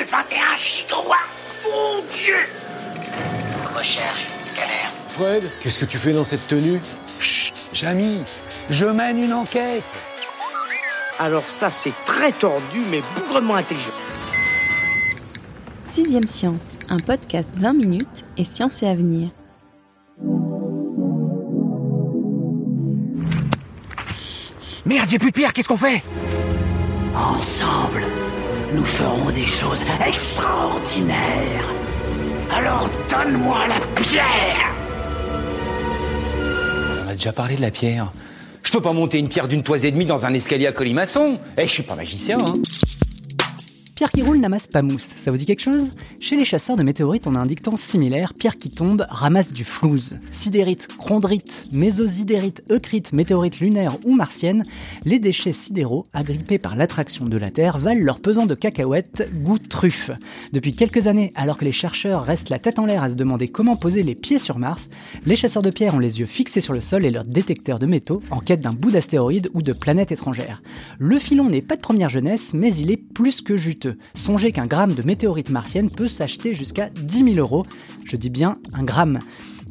2,21 gigawatts Mon Dieu Recherche, scanner. Fred, qu'est-ce que tu fais dans cette tenue? Chut, Jamy, je mène une enquête. Alors ça, c'est très tordu, mais bougrement intelligent. Sixième Science, un podcast 20 minutes et science et avenir. Merde, j'ai plus de pierre, qu'est-ce qu'on fait? Ensemble, nous ferons des choses extraordinaires. Alors donne-moi la pierre On a déjà parlé de la pierre. Je peux pas monter une pierre d'une toise et demie dans un escalier à colimaçon. Eh, je suis pas magicien, hein. Pierre qui roule n'amasse pas mousse, ça vous dit quelque chose? Chez les chasseurs de météorites, on a un dicton similaire, pierre qui tombe ramasse du flouze. Sidérite, chondrite, mésosidérite, eucrite, météorite lunaire ou martienne, les déchets sidéraux, agrippés par l'attraction de la Terre, valent leur pesant de cacahuètes goût truffe. Depuis quelques années, alors que les chercheurs restent la tête en l'air à se demander comment poser les pieds sur Mars, les chasseurs de pierre ont les yeux fixés sur le sol et leurs détecteurs de métaux en quête d'un bout d'astéroïde ou de planète étrangère. Le filon n'est pas de première jeunesse, mais il est plus que juteux. Songez qu'un gramme de météorite martienne peut s'acheter jusqu'à 10 000 euros. Je dis bien un gramme.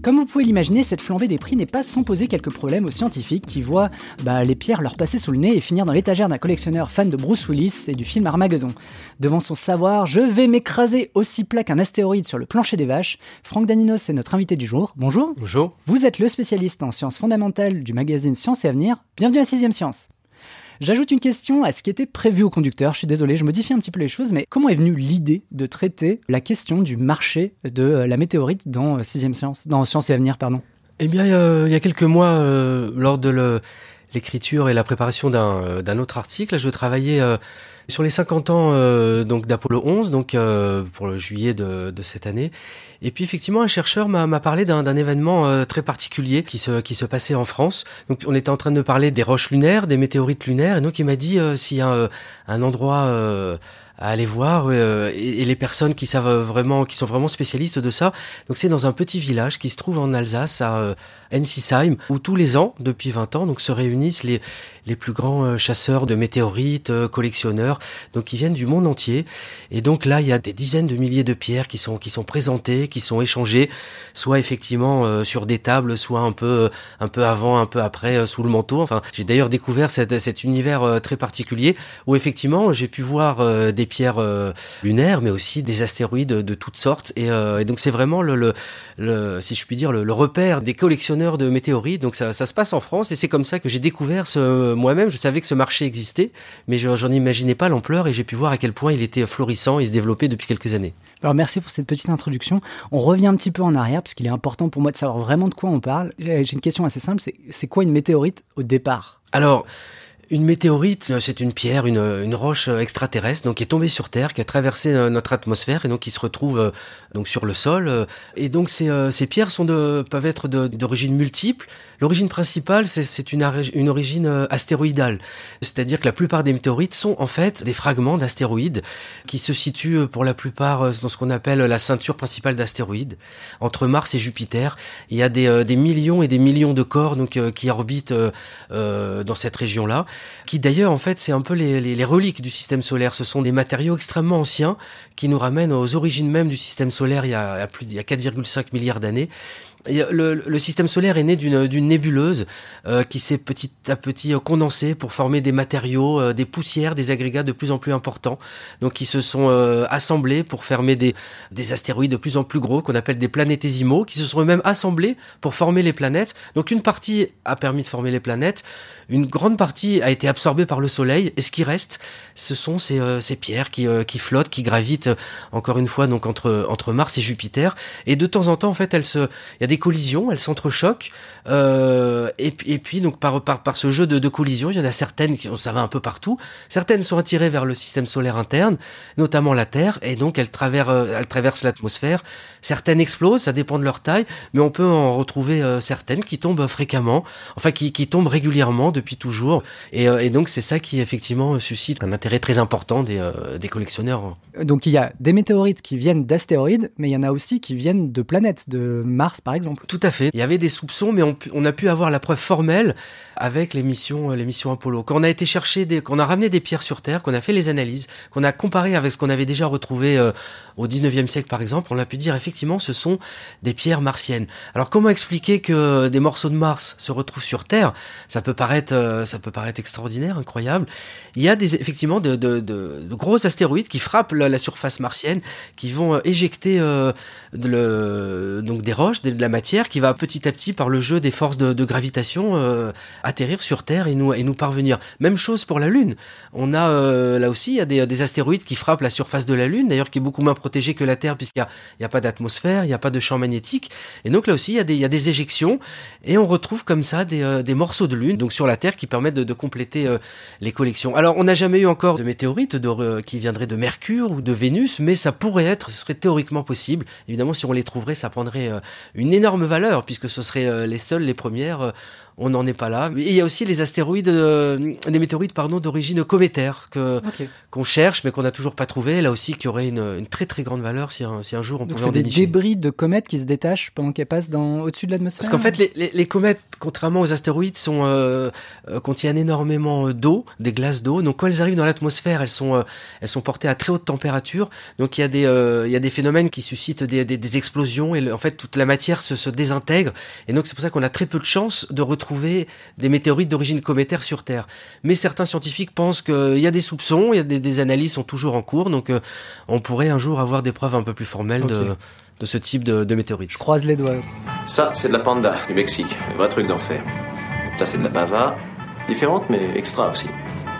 Comme vous pouvez l'imaginer, cette flambée des prix n'est pas sans poser quelques problèmes aux scientifiques qui voient bah, les pierres leur passer sous le nez et finir dans l'étagère d'un collectionneur fan de Bruce Willis et du film Armageddon. Devant son savoir, je vais m'écraser aussi plat qu'un astéroïde sur le plancher des vaches. Franck Daninos est notre invité du jour. Bonjour. Bonjour. Vous êtes le spécialiste en sciences fondamentales du magazine Science et Avenir. Bienvenue à 6ème Science. J'ajoute une question à ce qui était prévu au conducteur. Je suis désolé, je modifie un petit peu les choses, mais comment est venue l'idée de traiter la question du marché de la météorite dans 6ème Science, dans et Avenir, pardon? Eh bien, euh, il y a quelques mois, euh, lors de l'écriture et la préparation d'un, autre article, je travaillais euh, sur les 50 ans euh, donc d'Apollo 11, donc euh, pour le juillet de, de, cette année. Et puis effectivement, un chercheur m'a, parlé d'un, événement euh, très particulier qui se, qui se passait en France. Donc on était en train de parler des roches lunaires, des météorites lunaires, et donc il m'a dit s'il y a un endroit à aller voir euh, et, les personnes qui savent vraiment, qui sont vraiment spécialistes de ça. Donc c'est dans un petit village qui se trouve en Alsace à euh, Ensisheim où tous les ans, depuis 20 ans, donc se réunissent les les plus grands euh, chasseurs de météorites, euh, collectionneurs, donc qui viennent du monde entier. Et donc là, il y a des dizaines de milliers de pierres qui sont qui sont présentées, qui sont échangées, soit effectivement euh, sur des tables, soit un peu un peu avant, un peu après sous le manteau. Enfin, j'ai d'ailleurs découvert cet, cet univers très particulier où effectivement j'ai pu voir des pierres lunaires, mais aussi des astéroïdes de toutes sortes. Et, et donc c'est vraiment le, le, le, si je puis dire, le, le, repère des collectionneurs de météorites. Donc ça, ça se passe en France et c'est comme ça que j'ai découvert ce moi-même, je savais que ce marché existait, mais j'en imaginais pas l'ampleur et j'ai pu voir à quel point il était florissant et se développait depuis quelques années. Alors merci pour cette petite introduction. On revient un petit peu en arrière parce qu'il est important pour moi de savoir vraiment de quoi on parle. J'ai une question assez simple, c'est quoi une météorite au départ? Alors, une météorite, c'est une pierre, une, une, roche extraterrestre, donc qui est tombée sur Terre, qui a traversé notre atmosphère et donc qui se retrouve donc sur le sol. Et donc ces, ces pierres sont de, peuvent être d'origine multiple. L'origine principale, c'est une, une origine astéroïdale, c'est-à-dire que la plupart des météorites sont en fait des fragments d'astéroïdes qui se situent pour la plupart dans ce qu'on appelle la ceinture principale d'astéroïdes entre Mars et Jupiter. Il y a des, des millions et des millions de corps donc qui orbitent euh, dans cette région-là qui d'ailleurs en fait c'est un peu les, reliques du système solaire. Ce sont des matériaux extrêmement anciens qui nous ramènent aux origines même du système solaire il y a, plus il y a 4,5 milliards d'années. Le, le, système solaire est né d'une nébuleuse euh, qui s'est petit à petit condensée pour former des matériaux, euh, des poussières, des agrégats de plus en plus importants, donc qui se sont euh, assemblés pour former des, des astéroïdes de plus en plus gros qu'on appelle des planétésimaux, qui se sont eux-mêmes assemblés pour former les planètes. Donc une partie a permis de former les planètes, une grande partie a été absorbée par le Soleil, et ce qui reste, ce sont ces, ces pierres qui, qui flottent, qui gravitent encore une fois donc entre entre Mars et Jupiter, et de temps en temps en fait elles se, y a des collisions, elles s'entrechoquent. Euh, et, puis donc par, ce jeu de, collisions, il y en a certaines qui ça va un peu partout. Certaines sont attirées vers le système solaire interne, notamment la Terre, et donc elles traversent, elles traversent l'atmosphère. Certaines explosent, ça dépend de leur taille, mais on peut en retrouver certaines qui tombent fréquemment, enfin qui, tombent régulièrement depuis toujours. Et, donc c'est ça qui effectivement suscite un intérêt très important des collectionneurs. Donc il y a des météorites qui viennent d'astéroïdes, mais il y en a aussi qui viennent de planètes, de Mars par exemple. Tout à fait. Il y avait des soupçons, mais on, a pu avoir la preuve formelle avec les missions, missions Apollo. Quand on a été chercher, qu'on a ramené des pierres sur Terre, qu'on a fait les analyses, qu'on a comparé avec ce qu'on avait déjà retrouvé euh, au 19e siècle par exemple, on a pu dire effectivement ce sont des pierres martiennes. Alors comment expliquer que des morceaux de Mars se retrouvent sur Terre? Ça peut paraître, euh, ça peut paraître extraordinaire, incroyable. Il y a effectivement de, de, gros astéroïdes qui frappent la, la, surface martienne, qui vont euh, éjecter euh, donc des roches, de, de, matière, qui va petit à petit par le jeu des forces de, gravitation euh, atterrir sur Terre et nous, et nous parvenir. Même chose pour la Lune. On a euh, là aussi il y a des, des, astéroïdes qui frappent la surface de la Lune, d'ailleurs qui est beaucoup moins protégée que la Terre puisqu'il n'y a, a, pas d'atmosphère, il n'y a pas de champ magnétique. Et donc là aussi il y a des, il y a des éjections et on retrouve comme ça des, euh, des morceaux de Lune donc sur la Terre qui permettent de, compléter les collections. Alors on n'a jamais eu encore de météorites qui viendraient de Mercure ou de Vénus, mais ça pourrait être, ce serait théoriquement possible. Évidemment si on les trouverait, ça prendrait une énorme valeur puisque ce seraient les seules, les premières on n'en est pas là. Et il y a aussi les astéroïdes, euh, des météorites pardon d'origine cométaire que okay. qu'on cherche mais qu'on n'a toujours pas trouvé. Là aussi, qui aurait une, une, très très grande valeur si un, si un jour on Donc pouvait en des dénicher. débris de comètes qui se détachent pendant qu'elles passent dans au-dessus de l'atmosphère. Parce qu'en fait, les, les, les, comètes, contrairement aux astéroïdes, sont euh, euh, contiennent énormément d'eau, des glaces d'eau. Donc quand elles arrivent dans l'atmosphère, elles sont euh, elles sont portées à très haute température. Donc il y a des il y a des phénomènes qui suscitent des, des, des explosions et le, en fait toute la matière se, se désintègre. Et donc c'est pour ça qu'on a très peu de chances de retrouver des météorites d'origine cométaire sur Terre. Mais certains scientifiques pensent qu'il y a des soupçons, il y a des, des, analyses sont toujours en cours, donc euh, on pourrait un jour avoir des preuves un peu plus formelles okay. de, de, ce type de, de météorites. Je croise les doigts. Ça, c'est de la panda du Mexique, un vrai truc d'enfer. Ça, c'est de la bava, différente mais extra aussi.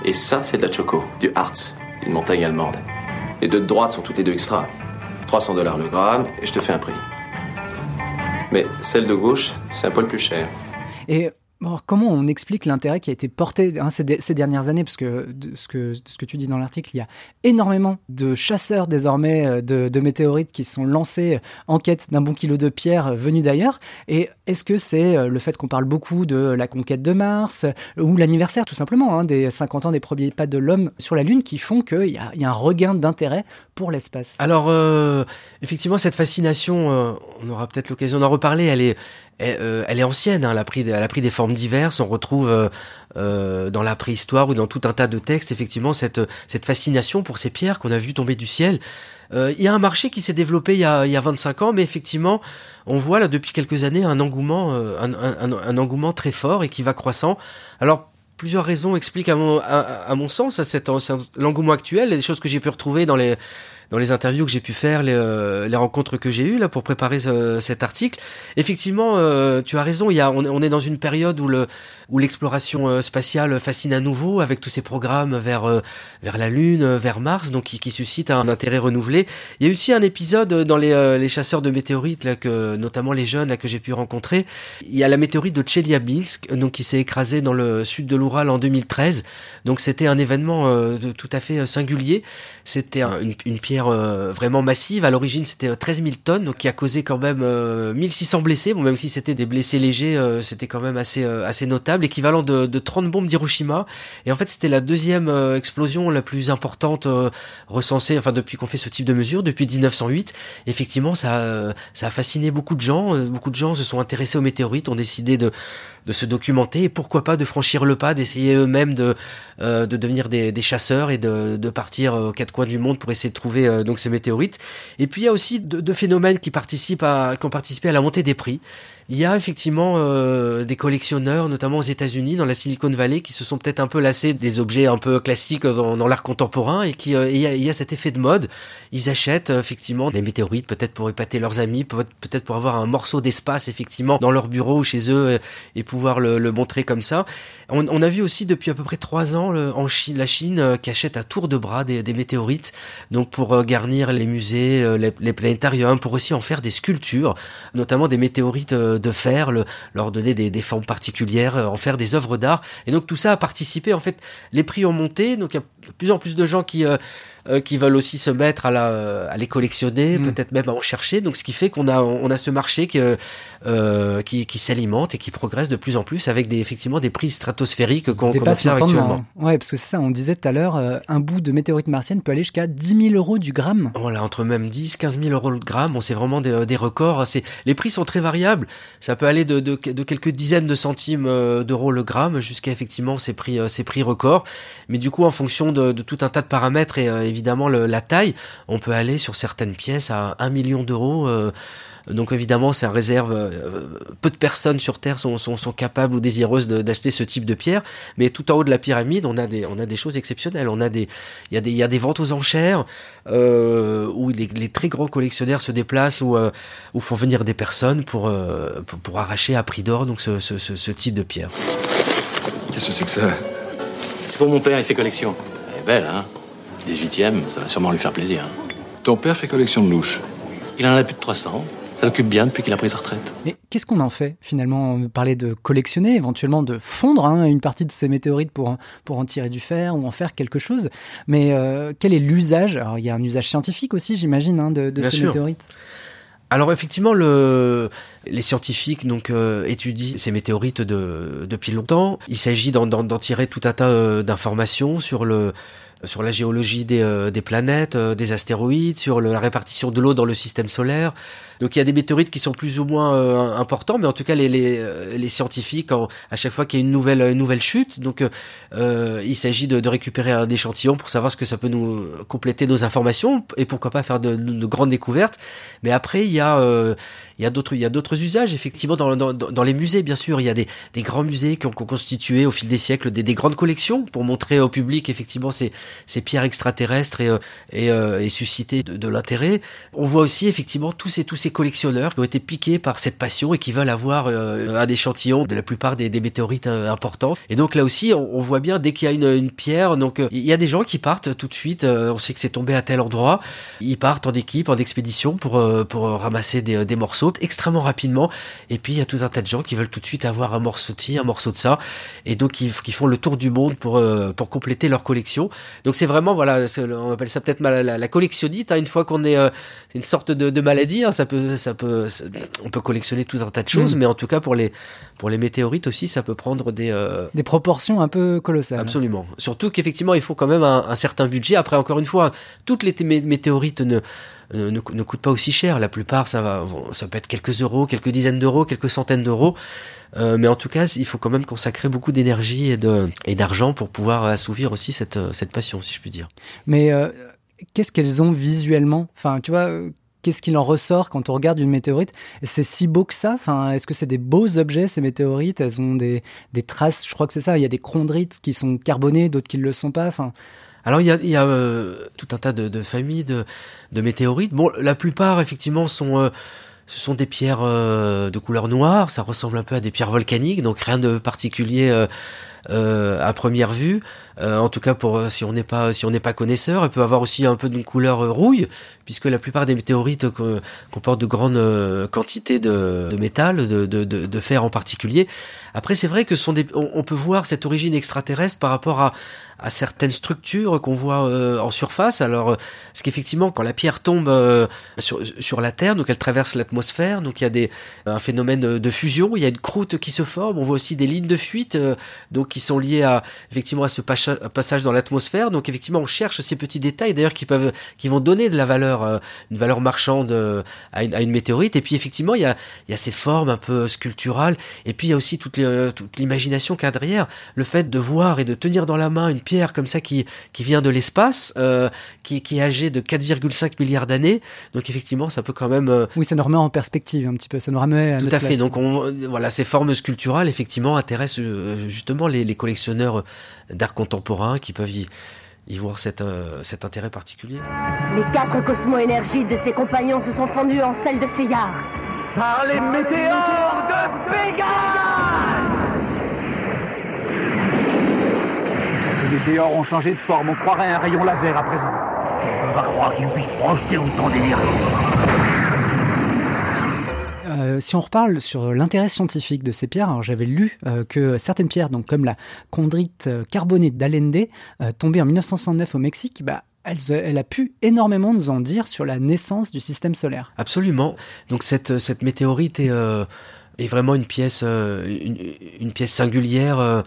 Et ça, c'est de la choco, du Harz, une montagne allemande. Les deux de droite sont toutes les deux extra. 300 dollars le gramme, et je te fais un prix. Mais celle de gauche, c'est un poil plus cher. Et Comment on explique l'intérêt qui a été porté hein, ces, dernières années? Parce que ce, que tu dis dans l'article, il y a énormément de chasseurs désormais euh, de, météorites qui sont lancés en quête d'un bon kilo de pierre venu d'ailleurs. Et est-ce que c'est euh, le fait qu'on parle beaucoup de la conquête de Mars ou l'anniversaire tout simplement hein, des 50 ans des premiers pas de l'homme sur la Lune qui font qu'il y, a un regain d'intérêt pour l'espace? Alors, euh, effectivement, cette fascination, euh, on aura peut-être l'occasion d'en reparler, elle est, elle, euh, elle, est ancienne, hein, elle, a pris, elle a pris des formes diverses. On retrouve euh, euh, dans la préhistoire ou dans tout un tas de textes, effectivement, cette, cette fascination pour ces pierres qu'on a vues tomber du ciel. Euh, il y a un marché qui s'est développé il y, a, il y a 25 ans, mais effectivement, on voit là depuis quelques années un engouement, un, un, un engouement très fort et qui va croissant. Alors, plusieurs raisons expliquent à mon, à, mon sens à cet, l'engouement actuel, et des choses que j'ai pu retrouver dans les dans les interviews que j'ai pu faire, les, euh, les rencontres que j'ai eues là pour préparer ce, cet article. Effectivement, euh, tu as raison. Il y a, on, on, est dans une période où le où l'exploration euh, spatiale fascine à nouveau avec tous ces programmes vers euh, vers la Lune, vers Mars, donc qui, qui suscite un intérêt renouvelé. Il y a aussi un épisode dans les, euh, les chasseurs de météorites là que notamment les jeunes là que j'ai pu rencontrer. Il y a la météorite de Tcheliabinsk, donc qui s'est écrasée dans le sud de l'Oural en 2013. Donc c'était un événement tout à fait singulier. C'était un, une, une pierre euh, vraiment massive. À l'origine, c'était 13 000 tonnes, donc qui a causé quand même euh, 1600 blessés. Bon, même si c'était des blessés légers, euh, c'était quand même assez euh, assez notable, équivalent de, de 30 bombes d'Hiroshima. Et en fait, c'était la deuxième euh, explosion la plus importante recensée, enfin depuis qu'on fait ce type de mesure, depuis 1908. Effectivement, ça ça a fasciné beaucoup de gens. Beaucoup de gens se sont intéressés aux météorites, ont décidé de de se documenter et pourquoi pas de franchir le pas, d'essayer eux-mêmes de, euh, de devenir des, des, chasseurs et de, de partir aux quatre coins du monde pour essayer de trouver euh, donc ces météorites. Et puis il y a aussi deux, phénomènes qui participent à, qui ont participé à la montée des prix. Il y a effectivement euh, des collectionneurs, notamment aux États-Unis, dans la Silicon Valley, qui se sont peut-être un peu lassés des objets un peu classiques dans, l'art contemporain et qui euh, il y, a, cet effet de mode. Ils achètent euh, effectivement des météorites, peut-être pour épater leurs amis, peut-être pour avoir un morceau d'espace effectivement dans leur bureau ou chez eux et, pouvoir le, montrer comme ça. On, a vu aussi depuis à peu près trois ans la Chine qui achète à tour de bras des, des météorites, donc pour garnir les musées, les, les planétariums, pour aussi en faire des sculptures, notamment des météorites de le, leur donner des, des, formes particulières, en faire des œuvres d'art. Et donc tout ça a participé. En fait, les prix ont monté, donc il y a de plus en plus de gens qui euh, euh, qui veulent aussi se mettre à, la, à les collectionner, mmh. peut-être même à en chercher. Donc, ce qui fait qu'on a, on a ce marché qui, euh, qui, qui s'alimente et qui progresse de plus en plus avec des, effectivement des prix stratosphériques qu'on qu observe actuellement. Ouais, parce que c'est ça, on disait tout à l'heure, euh, un bout de météorite martienne peut aller jusqu'à 10 000 euros du gramme. Voilà, entre même 10, 15 000 euros le gramme. On sait vraiment des, des records. C'est, les prix sont très variables. Ça peut aller de, de, de quelques dizaines de centimes euh, d'euros le gramme jusqu'à effectivement ces prix, ces prix records. Mais du coup, en fonction de, de tout un tas de paramètres et évidemment le, la taille, on peut aller sur certaines pièces à 1 million d'euros. Euh, donc évidemment, ça réserve euh, peu de personnes sur Terre sont, sont, sont capables ou désireuses d'acheter ce type de pierre. Mais tout en haut de la pyramide, on a des, on a des choses exceptionnelles. On a des, il y a des, il y a des ventes aux enchères euh, où les, les, très grands collectionneurs se déplacent ou, euh, ou font venir des personnes pour, euh, pour, pour, arracher à prix d'or donc ce, ce, ce, ce, type de pierre. Qu'est-ce que c'est que ça? C'est pour mon père, il fait collection. Elle est belle, hein 18ème, ça va sûrement lui faire plaisir. Ton père fait collection de louches Il en a plus de 300. Ça l'occupe bien depuis qu'il a pris sa retraite. Mais qu'est-ce qu'on en fait finalement? On parlait de collectionner, éventuellement de fondre hein, une partie de ces météorites pour, pour en tirer du fer ou en faire quelque chose. Mais euh, quel est l'usage? Alors il y a un usage scientifique aussi, j'imagine, hein, de, de ces sûr. météorites. Alors effectivement, le, les scientifiques donc euh, étudient ces météorites de, depuis longtemps. Il s'agit d'en tirer tout un tas euh, d'informations sur le sur la géologie des, euh, des planètes, euh, des astéroïdes, sur le, la répartition de l'eau dans le système solaire. Donc il y a des météorites qui sont plus ou moins euh, importants, mais en tout cas les, les, les scientifiques, en, à chaque fois qu'il y a une nouvelle, une nouvelle chute, donc euh, il s'agit de, de, récupérer un échantillon pour savoir ce que ça peut nous compléter nos informations et pourquoi pas faire de, de grandes découvertes. Mais après il y a euh, il y a d'autres il y a d'autres usages effectivement dans, dans, dans, les musées bien sûr il y a des, des grands musées qui ont, qui ont, constitué au fil des siècles des, des, grandes collections pour montrer au public effectivement ces, ces pierres extraterrestres et, et, et susciter de, l'intérêt on voit aussi effectivement tous ces tous ces collectionneurs qui ont été piqués par cette passion et qui veulent avoir euh, un échantillon de la plupart des, météorites euh, importants et donc là aussi on, voit bien dès qu'il y a une, pierre donc euh, il y a des gens qui partent tout de suite on sait que c'est tombé à tel endroit ils partent en équipe en expédition pour pour ramasser des, morceaux extrêmement rapidement. Et puis il y a tout un tas de gens qui veulent tout de suite avoir un morceau de ci, un morceau de ça, et donc ils, qui font le tour du monde pour euh, pour compléter leur collection. Donc c'est vraiment voilà, on appelle ça peut-être la, la, la, collectionnite. Hein, une fois qu'on est euh, une sorte de, de maladie, hein, ça peut ça peut ça, on peut collectionner tout un tas de choses, mmh. mais en tout cas pour les pour les météorites aussi, ça peut prendre des euh... des proportions un peu colossales. Absolument. Surtout qu'effectivement il faut quand même un, un certain budget. Après encore une fois, toutes les météorites ne ne, ne, ne coûte pas aussi cher. La plupart, ça va, ça peut être quelques euros, quelques dizaines d'euros, quelques centaines d'euros. Euh, mais en tout cas, il faut quand même consacrer beaucoup d'énergie et d'argent pour pouvoir assouvir aussi cette cette passion, si je puis dire. Mais euh, qu'est-ce qu'elles ont visuellement? Enfin, tu vois. Qu'est-ce qu'il en ressort quand on regarde une météorite? C'est si beau que ça? Enfin, Est-ce que c'est des beaux objets, ces météorites? Elles ont des, des traces, je crois que c'est ça, il y a des chondrites qui sont carbonées, d'autres qui ne le sont pas. Enfin, alors il y a, euh, tout un tas de, familles de, de, météorites. Bon, la plupart effectivement sont euh, ce sont des pierres euh, de couleur noire. Ça ressemble un peu à des pierres volcaniques, donc rien de particulier euh, à première vue. en tout cas pour si on n'est pas si on n'est pas connaisseur, elle peut avoir aussi un peu d'une couleur rouille, puisque la plupart des météorites comportent de grandes quantités de, de métal, de, de, de, fer en particulier. Après, c'est vrai que ce sont des, on, peut voir cette origine extraterrestre par rapport à à certaines structures qu'on voit euh, en surface. Alors, euh, parce qu'effectivement, quand la pierre tombe euh, sur, sur la Terre, donc elle traverse l'atmosphère, donc il y a des, un phénomène de fusion, il y a une croûte qui se forme, on voit aussi des lignes de fuite, donc qui sont liés à effectivement à ce passage dans l'atmosphère. Donc effectivement, on cherche ces petits détails d'ailleurs qui peuvent, qui vont donner de la valeur, euh, une valeur marchande euh, à une, à une météorite. Et puis effectivement, il y a, il y a ces formes un peu sculpturales. Et puis il y a aussi toute, l'imagination qu'il y a derrière. Le fait de voir et de tenir dans la main une pierre comme ça qui, qui vient de l'espace, euh, qui, qui est âgée de 4,5 milliards d'années. Donc effectivement, ça peut quand même. Oui, ça nous remet en perspective un petit peu. Ça nous remet. À Tout à fait. Donc on, voilà, ces formes sculpturales effectivement intéressent justement les, les collectionneurs d'art contemporain qui peuvent y, y voir cet, euh, cet intérêt particulier. Les quatre cosmo-énergies de ses compagnons se sont fondues en celles de Seyar. Par les météores de Pégase Ces météores ont changé de forme, on croirait un rayon laser à présent. Je ne peux pas croire qu'ils puissent projeter autant d'énergie. Euh, si on reparle sur l'intérêt scientifique de ces pierres, j'avais lu euh, que certaines pierres, donc comme la chondrite euh, carbonée d'Allende, tombée en 1969 au Mexique, bah, elle, a pu énormément nous en dire sur la naissance du système solaire. Absolument. Donc cette, météorite est, vraiment une pièce, une, pièce singulière.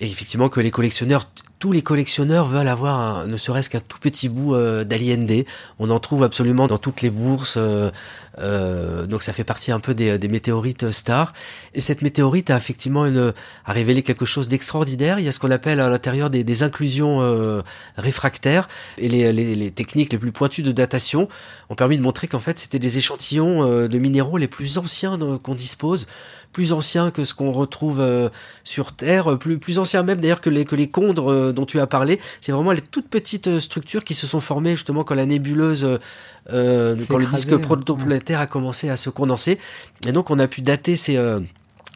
et effectivement que les collectionneurs tous les collectionneurs veulent avoir ne serait-ce qu'un tout petit bout euh, d'Allende. On en trouve absolument dans toutes les bourses. Euh, euh, donc ça fait partie un peu des, météorites stars. Et cette météorite a effectivement a révélé quelque chose d'extraordinaire. Il y a ce qu'on appelle à l'intérieur des, inclusions euh, réfractaires. Et les, techniques les plus pointues de datation ont permis de montrer qu'en fait c'était des échantillons euh, de minéraux les plus anciens qu'on dispose plus anciens que ce qu'on retrouve euh, sur Terre, plus, plus anciens même d'ailleurs que les, que les condres euh, dont tu as parlé. C'est vraiment les toutes petites euh, structures qui se sont formées justement quand la nébuleuse, euh, quand le disque protoplanétaire a commencé à se condenser. Et donc on a pu dater ces,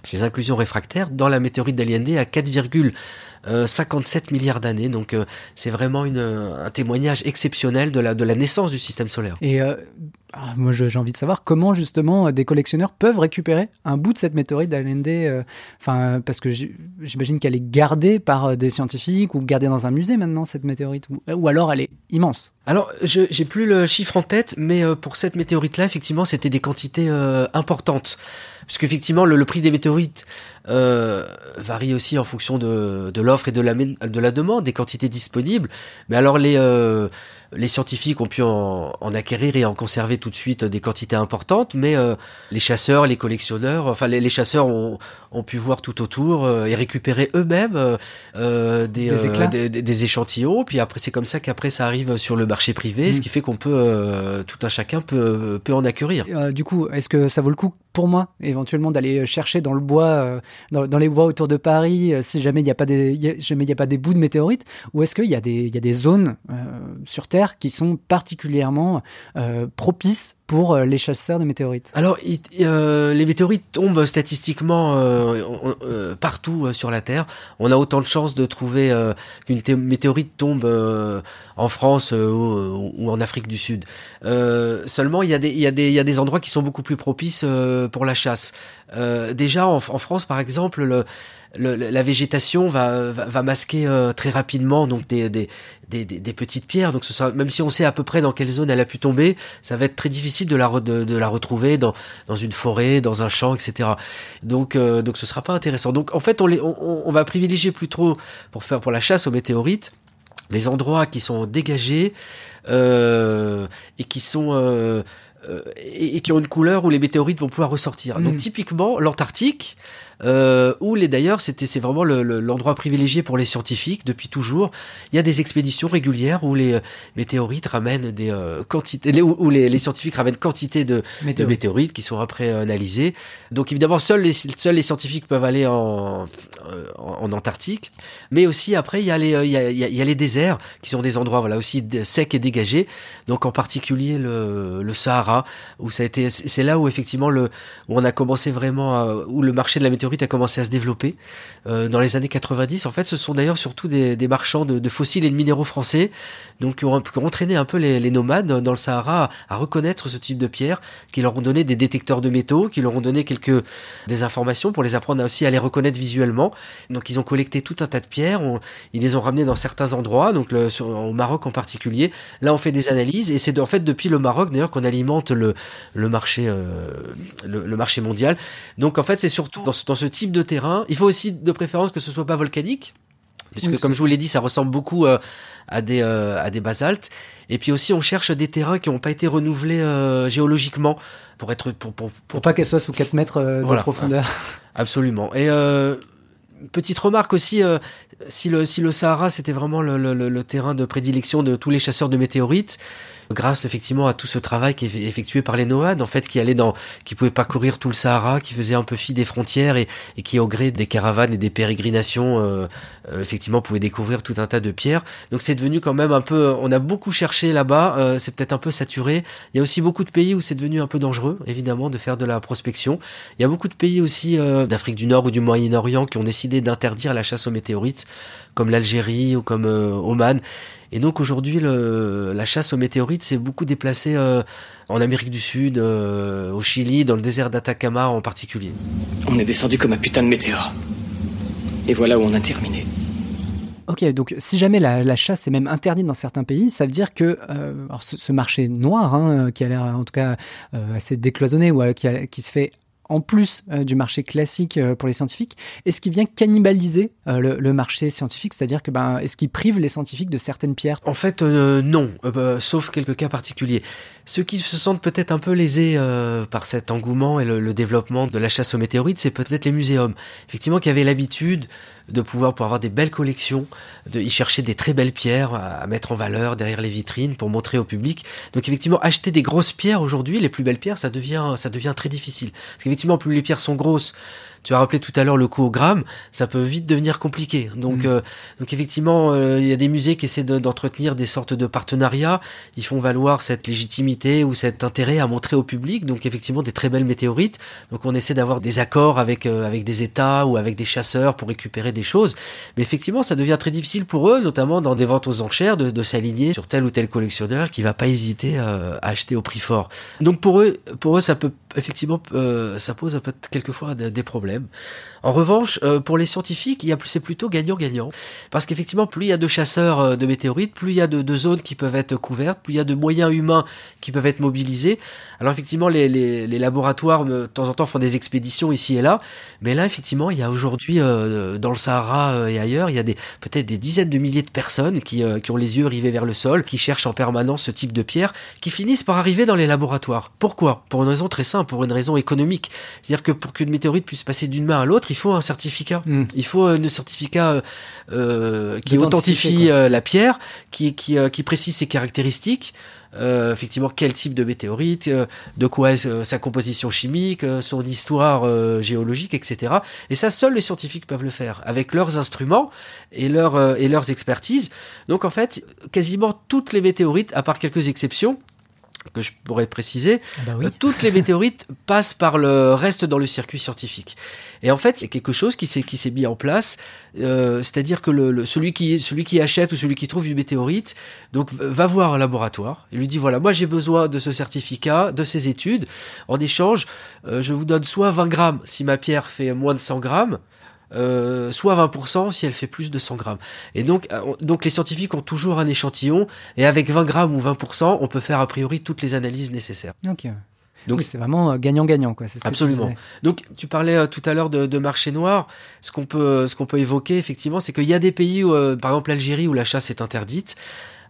ces inclusions réfractaires dans la météorite d'Aliende à 4,57 milliards d'années. Donc c'est vraiment une, un témoignage exceptionnel de la, de la naissance du système solaire. Et ah, moi, j'ai envie de savoir comment justement euh, des collectionneurs peuvent récupérer un bout de cette météorite d'Allende. Euh, enfin, parce que j'imagine qu'elle est gardée par euh, des scientifiques ou gardée dans un musée maintenant cette météorite, ou, alors elle est immense. Alors, j'ai plus le chiffre en tête, mais pour cette météorite-là, effectivement, c'était des quantités importantes, parce qu'effectivement, le, le, prix des météorites varie aussi en fonction de, de l'offre et de la de la demande, des quantités disponibles. Mais alors les les scientifiques ont pu en, acquérir et en conserver tout de suite des quantités importantes, mais euh, les chasseurs, les collectionneurs, enfin les, chasseurs ont, pu voir tout autour euh, et récupérer eux-mêmes euh, des, des, échantillons. Puis après, c'est comme ça qu'après ça arrive sur le marché privé, ce mm. qui fait qu'on peut, tout un chacun peut, peut en acquérir. du coup, est-ce que ça vaut le coup pour moi, éventuellement, d'aller chercher dans le bois, dans, les bois autour de Paris, si jamais il n'y a pas des, jamais il y a pas des bouts de météorites, ou est-ce qu'il y a y a des zones sur Terre qui sont particulièrement euh, propices pour euh, les chasseurs de météorites? Alors, euh, les météorites tombent statistiquement partout sur la Terre. On a autant de chances de trouver qu'une météorite tombe en France ou, en Afrique du Sud. seulement, il y, a y a il y a des endroits qui sont beaucoup plus propices pour la chasse. Déjà, en, France, par exemple, le, la végétation va, masquer euh, très rapidement donc des, petites pierres. Donc même si on sait à peu près dans quelle zone elle a pu tomber, ça va être très difficile de la, retrouver dans, une forêt, dans un champ, etc. Donc euh, donc ce sera pas intéressant. Donc en fait on, va privilégier plus trop pour faire pour la chasse aux météorites des endroits qui sont dégagés euh, et qui sont euh, et, qui ont une couleur où les météorites vont pouvoir ressortir. Donc mm. typiquement l'Antarctique, euh, où les d'ailleurs c'était c'est vraiment l'endroit privilégié pour les scientifiques depuis toujours. Il y a des expéditions régulières où les euh, météorites ramènent des euh, quantités, où, les, les, scientifiques ramènent quantité de, de, météorites qui sont après analysées. Donc évidemment seuls les seuls les scientifiques peuvent aller en, en, Antarctique, mais aussi après il y a les il y a, il y a les déserts qui sont des endroits voilà aussi secs et dégagés. Donc en particulier le, le Sahara où ça a été c'est là où effectivement le où on a commencé vraiment où le marché de la météorite a commencé à se développer euh, dans les années 90. En fait, ce sont d'ailleurs surtout des, marchands de, fossiles et de minéraux français, donc qui ont, entraîné un peu les, nomades dans le Sahara à, reconnaître ce type de pierres, qui leur ont donné des détecteurs de métaux, qui leur ont donné quelques des informations pour les apprendre aussi à les reconnaître visuellement. Donc, ils ont collecté tout un tas de pierres, ils les ont ramenées dans certains endroits, donc au Maroc en particulier. Là, on fait des analyses et c'est en fait depuis le Maroc d'ailleurs qu'on alimente euh, le marché mondial. Donc en fait, c'est surtout dans ce, dans ce type de terrain. Il faut aussi de préférence que ce soit pas volcanique, puisque Oui, comme je vous l'ai dit, ça ressemble beaucoup euh, à des euh, à des basaltes. Et puis aussi, on cherche des terrains qui n'ont pas été renouvelés euh, géologiquement pour être pour pour, Pour pas qu'elle soit sous 4 mètres euh, de Voilà. profondeur. Absolument. Et petite remarque aussi, euh, si le si le Sahara c'était vraiment le, le- le- le terrain de prédilection de tous les chasseurs de météorites, grâce effectivement à tout ce travail qui est effectué par les nomades, en fait, qui allaient dans, qui pouvaient parcourir tout le Sahara, qui faisaient un peu fi des frontières et, et qui au gré des caravanes et des pérégrinations, euh, euh, effectivement, pouvaient découvrir tout un tas de pierres. Donc c'est devenu quand même un peu, on a beaucoup cherché là-bas, euh, c'est peut-être un peu saturé. Il y a aussi beaucoup de pays où c'est devenu un peu dangereux, évidemment, de faire de la prospection. Il y a beaucoup de pays aussi euh, d'Afrique du Nord ou du Moyen-Orient qui ont décidé d'interdire la chasse aux météorites, comme l'Algérie ou comme euh, Oman. Et donc aujourd'hui, la chasse aux météorites s'est beaucoup déplacée euh, en Amérique du Sud, euh, au Chili, dans le désert d'Atacama en particulier. On est descendu comme un putain de météore. Et voilà où on a terminé. Ok, donc si jamais la, la chasse est même interdite dans certains pays, ça veut dire que euh, alors ce, ce marché noir, hein, qui a l'air en tout cas euh, assez décloisonné ou euh, qui, a- qui se fait en plus euh, du marché classique euh, pour les scientifiques, est-ce qu'il vient cannibaliser euh, le, marché scientifique? C'est-à-dire que ben, est-ce qu'il prive les scientifiques de certaines pierres? En fait, non, bah, sauf quelques cas particuliers. Ceux qui se sentent peut-être un peu lésés par cet engouement et le, le développement de la chasse aux météorites, c'est peut-être les muséums. Effectivement, qui avaient l'habitude de pouvoir, pour avoir des belles collections, de y chercher des très belles pierres à, mettre en valeur derrière les vitrines pour montrer au public. Donc effectivement, acheter des grosses pierres aujourd'hui, les plus belles pierres, ça devient, ça devient très difficile. Parce qu'effectivement, plus les pierres sont grosses, tu as rappelé tout à l'heure le coût au gramme, ça peut vite devenir compliqué. Donc, Mm. euh, donc effectivement, euh, il y a des musées qui essaient de- d'entretenir des sortes de partenariats. Ils font valoir cette légitimité ou cet intérêt à montrer au public. Donc effectivement, des très belles météorites. Donc on essaie d'avoir des accords avec euh, avec des États ou avec des chasseurs pour récupérer des choses. Mais effectivement, ça devient très difficile pour eux, notamment dans des ventes aux enchères, de, de s'aligner sur tel ou tel collectionneur qui va pas hésiter euh, à acheter au prix fort. Donc pour eux, pour eux, ça peut effectivement, euh, ça pose un peu quelquefois des des problèmes. En revanche, euh, pour les scientifiques, c'est plutôt gagnant-gagnant. Parce qu'effectivement, plus il y a de chasseurs euh, de météorites, plus il y a de, zones qui peuvent être couvertes, plus il y a de moyens humains qui peuvent être mobilisés. Alors effectivement, les, les, les laboratoires, euh, de temps en temps, font des expéditions ici et là. Mais là, effectivement, il y a aujourd'hui, dans le Sahara et ailleurs, il y a peut-être des dizaines de milliers de personnes qui, qui ont les yeux rivés vers le sol, qui cherchent en permanence ce type de pierre, qui finissent par arriver dans les laboratoires. Pourquoi? Pour une raison très simple, pour une raison économique. C'est-à-dire que pour qu'une météorite puisse passer d'une main à l'autre, il faut un certificat. Il faut un certificat euh, euh, qui authentifie euh, la pierre, qui, qui, euh, qui précise ses caractéristiques. Euh, effectivement, quel type de météorite, euh, de quoi est euh, sa composition chimique, euh, son histoire euh, géologique, etc. Et ça, seuls les scientifiques peuvent le faire, avec leurs instruments et, leur, euh, et leurs expertises. Donc en fait, quasiment toutes les météorites, à part quelques exceptions, que je pourrais préciser, Ah bah oui. euh, toutes les météorites passent par le reste dans le circuit scientifique. Et en fait, il y a quelque chose qui s'est qui s'est mis en place, euh, c'est-à-dire que le, le- celui qui celui qui achète ou celui qui trouve une météorite, donc va voir un laboratoire et lui dit voilà, moi j'ai besoin de ce certificat, de ces études. En échange, euh, je vous donne soit 20 grammes si ma pierre fait moins de 100 grammes. Euh, soit 20% si elle fait plus de 100 grammes. Et donc, euh, on- donc les scientifiques ont toujours un échantillon et avec 20 grammes ou 20%, on peut faire a priori toutes les analyses nécessaires. Ok. Donc Oui, c'est vraiment euh, gagnant-gagnant, quoi. ce Absolument. Donc tu parlais euh, tout à l'heure de, de marché noir. Ce qu'on peut, ce qu'on peut évoquer effectivement, c'est qu'il y a des pays, où, euh, par exemple l'Algérie, où la chasse est interdite.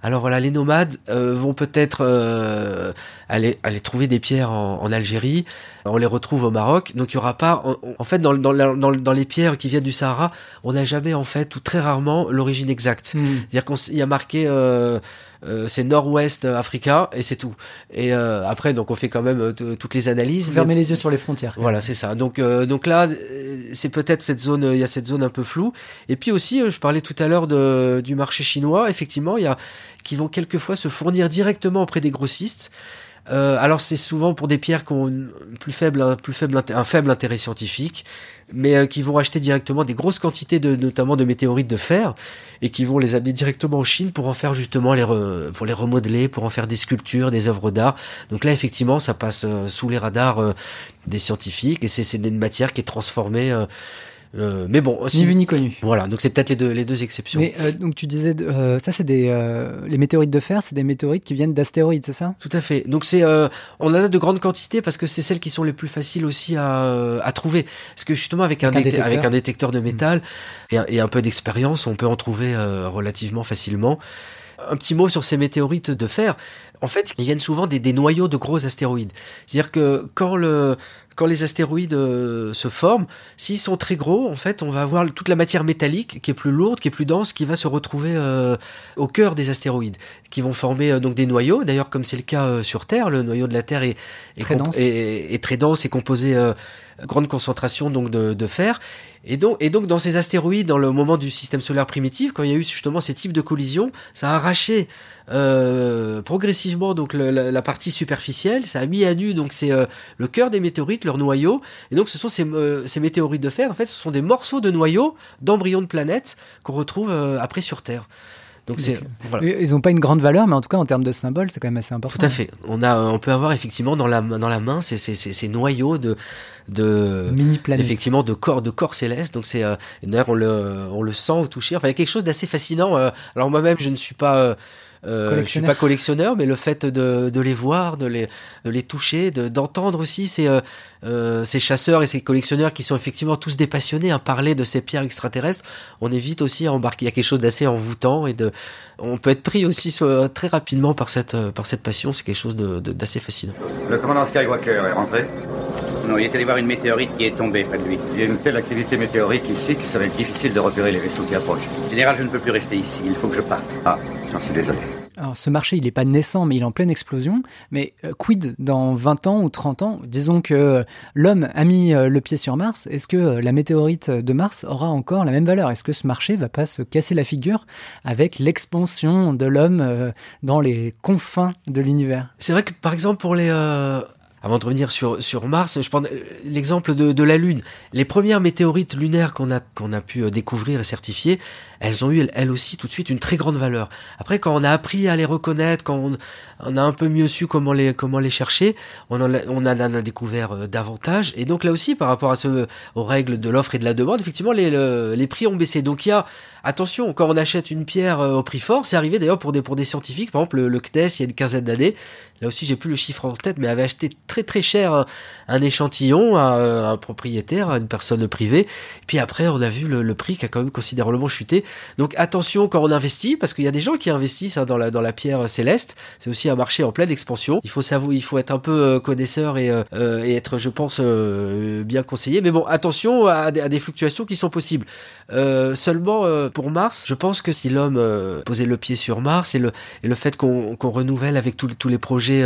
Alors voilà, les nomades euh, vont peut-être euh, aller, aller trouver des pierres en, en Algérie. On les retrouve au Maroc. Donc il y aura pas, en, en fait, dans, dans, dans, dans les pierres qui viennent du Sahara, on n'a jamais en fait ou très rarement l'origine exacte. Mm. C'est-à-dire qu'il y a marqué euh, euh, c'est Nord-Ouest Africa et c'est tout. Et euh, après, donc on fait quand même euh, toutes les analyses. mais- Fermer les yeux sur les frontières. voilà, c'est ça. Donc, euh, donc là, euh, c'est peut-être cette zone, euh, il y a cette zone un peu floue. Et puis aussi, euh, je parlais tout à l'heure de- du marché chinois. Effectivement, il y a qui vont quelquefois se fournir directement auprès des grossistes. Euh, alors c'est souvent pour des pierres qui ont plus faible, un plus faible, un faible intérêt scientifique, mais euh, qui vont acheter directement des grosses quantités de, notamment de météorites de fer, et qui vont les amener directement en Chine pour en faire justement les, re- pour les remodeler, pour en faire des sculptures, des œuvres d'art. Donc là effectivement, ça passe euh, sous les radars euh, des scientifiques, et c'est c'est une matière qui est transformée. Euh, mais bon, ni vu ni connu. Voilà, donc c'est peut-être les deux, les deux exceptions. Mais euh, donc tu disais, euh, ça c'est des euh, les météorites de fer, c'est des météorites qui viennent d'astéroïdes, c'est ça? Tout à fait. Donc c'est, euh, on en a de grandes quantités parce que c'est celles qui sont les plus faciles aussi à, euh, à trouver. Parce que justement avec un, Avec un déte- détecteur. avec un détecteur de métal et, un- et un peu d'expérience, on peut en trouver euh, relativement facilement. Un petit mot sur ces météorites de fer. En fait, ils viennent souvent des, des noyaux de gros astéroïdes. C'est-à-dire que quand le quand les astéroïdes euh, se forment, s'ils sont très gros, en fait, on va avoir toute la matière métallique qui est plus lourde, qui est plus dense, qui va se retrouver euh, au cœur des astéroïdes, qui vont former euh, donc des noyaux. D'ailleurs, comme c'est le cas sur Terre, le noyau de la Terre est, est Très dense. est- est très dense et composé grande concentration donc de, de fer. Et donc, et donc dans ces astéroïdes, dans le moment du système solaire primitif, quand il y a eu justement ces types de collisions, ça a arraché progressivement donc le- la, la partie superficielle, ça a mis à nu donc c'est le cœur des météorites, leur noyau. Et donc ce sont ces, euh, ces météorites de fer, en fait, ce sont des morceaux de noyaux d'embryons de planètes qu'on retrouve euh, après sur Terre. Donc c'est voilà. Ils n'ont pas une grande valeur, mais en tout cas en termes de symboles, c'est quand même assez important. Tout à fait. On a, on peut avoir effectivement dans la dans la main ces, ces, noyaux de de Mini planètes. effectivement de corps de corps célestes. Donc c'est euh, d'ailleurs on le on le sent au toucher. Enfin il y a quelque chose d'assez fascinant. Euh, alors moi-même je ne suis pas je suis pas collectionneur, mais le fait de, de les voir, de les, de les toucher, de- d'entendre aussi ces, euh, euh, ces chasseurs et ces collectionneurs qui sont effectivement tous des passionnés à parler de ces pierres extraterrestres, on évite aussi à embarquer. Il y a quelque chose d'assez envoûtant et de, on peut être pris aussi euh, très rapidement par cette, euh, par cette passion. C'est quelque chose de- de- d'assez fascinant. Le commandant Skywalker est rentré Non, il est allé voir une météorite qui est tombée près de lui. Il y a une telle activité météorique ici qu'il serait difficile de repérer les vaisseaux qui approchent. Général, je ne peux plus rester ici. Il faut que je parte. Ah, j'en suis désolé. Alors ce marché, il n'est pas naissant, mais il est en pleine explosion. Mais euh, quid dans 20 ans ou 30 ans? Disons que euh, l'homme a mis euh, le pied sur Mars. Est-ce que euh, la météorite de Mars aura encore la même valeur? Est-ce que ce marché va pas se casser la figure avec l'expansion de l'homme euh, dans les confins de l'univers? C'est vrai que par exemple pour les euh, avant de revenir sur, Mars, je prends l'exemple de, la Lune. Les premières météorites lunaires qu'on a, qu'on a pu euh, découvrir et certifier, elles ont eu elles- aussi tout de suite une très grande valeur. Après, quand on a appris à les reconnaître, quand on, a un peu mieux su comment les, comment les chercher, on en a, découvert euh, davantage. Et donc là aussi, par rapport à ce, aux règles de l'offre et de la demande, effectivement, les, le- les prix ont baissé. Donc il y a, attention, quand on achète une pierre euh, au prix fort, c'est arrivé d'ailleurs pour des, pour des scientifiques, par exemple le, CNES, il y a une quinzaine d'années, là aussi j'ai plus le chiffre en tête, mais avait acheté très très cher un, échantillon à, euh, un propriétaire, à une personne privée. Puis après, on a vu le, le prix qui a quand même considérablement chuté. Donc attention quand on investit, parce qu'il y a des gens qui investissent hein, dans, la, dans la pierre céleste. C'est aussi un marché en pleine expansion. Il faut savoir, il faut être un peu euh, connaisseur et, euh, euh, et être, je pense, euh, bien conseillé. Mais bon, attention à, des- à des fluctuations qui sont possibles. Euh, seulement pour Mars, je pense que si l'homme posait le pied sur Mars et le, et le fait qu'on renouvelle avec tous tous les projets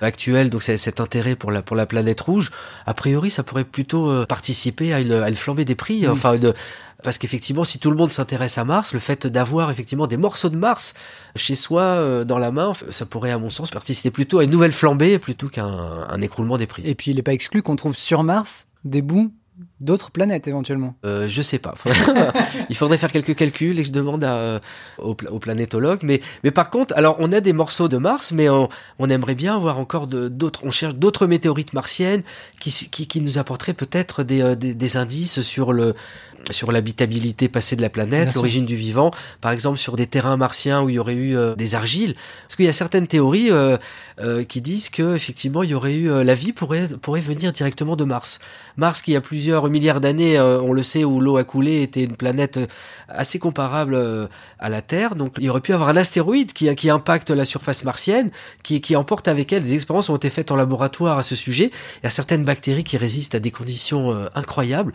actuels, donc cet intérêt pour la, pour la planète rouge, a priori ça pourrait plutôt participer à une, à une flambée des prix. Enfin, une, parce qu'effectivement, si tout le monde s'intéresse à Mars, le fait d'avoir effectivement des morceaux de Mars chez soi euh, dans la main, ça pourrait, à mon sens, participer plutôt à une nouvelle flambée plutôt qu'à un, un écroulement des prix. Et puis il n'est pas exclu qu'on trouve sur Mars des bouts d'autres planètes éventuellement. Euh, je sais pas. Il faudrait faire quelques calculs et je demande à, euh, aux, pla- aux planétologues. Mais, mais par contre, alors on a des morceaux de Mars, mais on, on aimerait bien avoir encore d'autres. On cherche d'autres météorites martiennes qui, s- qui, qui nous apporteraient peut-être des, euh, des, des indices sur le sur l'habitabilité passée de la planète, l'origine du vivant, par exemple sur des terrains martiens où il y aurait eu euh, des argiles. Parce qu'il y a certaines théories euh, euh, qui disent que effectivement il y aurait eu la vie pourrait pourrait venir directement de Mars. Mars qui il y a plusieurs milliards d'années, on le sait, où l'eau a coulé, était une planète assez comparable à la Terre. Donc il y aurait pu avoir un astéroïde qui, qui impacte la surface martienne, qui, qui emporte avec elle des expériences ont été faites en laboratoire à ce sujet. Il y a certaines bactéries qui résistent à des conditions incroyables,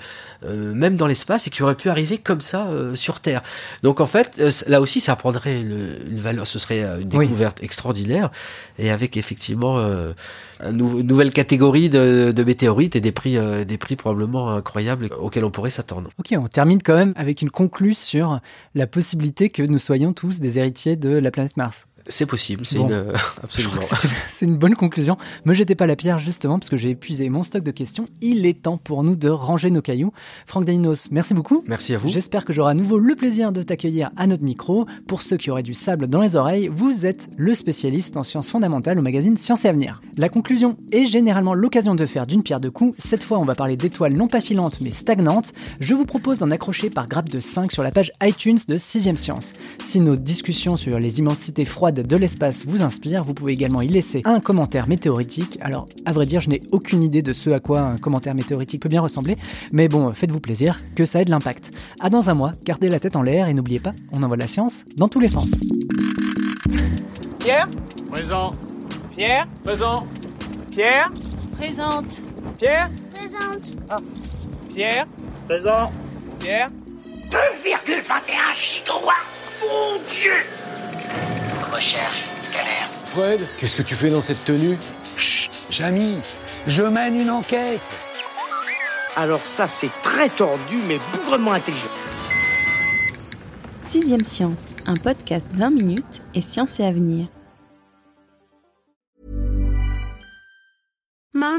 même dans l'espace, et qui auraient pu arriver comme ça euh, sur Terre. Donc en fait, euh, là aussi, ça prendrait une, une valeur, ce serait euh, une Oui. découverte extraordinaire, et avec effectivement euh, une nou- une nouvelle catégorie de, de météorites et des prix, des prix probablement incroyables auxquels on pourrait s'attendre. Ok, on termine quand même avec une conclusion sur la possibilité que nous soyons tous des héritiers de la planète Mars. C'est possible, c'est Bon. une... absolument. C'est une bonne conclusion. Me jetez pas la pierre justement parce que j'ai épuisé mon stock de questions. Il est temps pour nous de ranger nos cailloux. Franck Daninos, merci beaucoup. Merci à vous. J'espère que j'aurai à nouveau le plaisir de t'accueillir à notre micro. Pour ceux qui auraient du sable dans les oreilles, vous êtes le spécialiste en sciences fondamentales au magazine Science et Avenir. La conclusion est généralement l'occasion de faire d'une pierre deux coups. Cette fois, on va parler d'étoiles non pas filantes mais stagnantes. Je vous propose d'en accrocher par grappe de 5 sur la page iTunes de 6ème Science. Si nos discussions sur les immensités froides de l'espace vous inspirent, vous pouvez également y laisser un commentaire météoritique. Alors, à vrai dire, je n'ai aucune idée de ce à quoi un commentaire météoritique peut bien ressembler, mais bon, faites-vous plaisir, que ça ait de l'impact. À dans un mois, gardez la tête en l'air et n'oubliez pas, on envoie la science dans tous les sens. Pierre? Présent. Pierre? Présent. Pierre? Présente. Pierre? Présente. Pierre? Présent. Pierre? 2,21 gigawatts Mon Dieu Recherche, scanner. Fred, qu'est-ce que tu fais dans cette tenue? Chut Jamy, je mène une enquête. Alors ça, c'est très tordu, mais bougrement intelligent. Sixième Science, un podcast 20 minutes et science et avenir.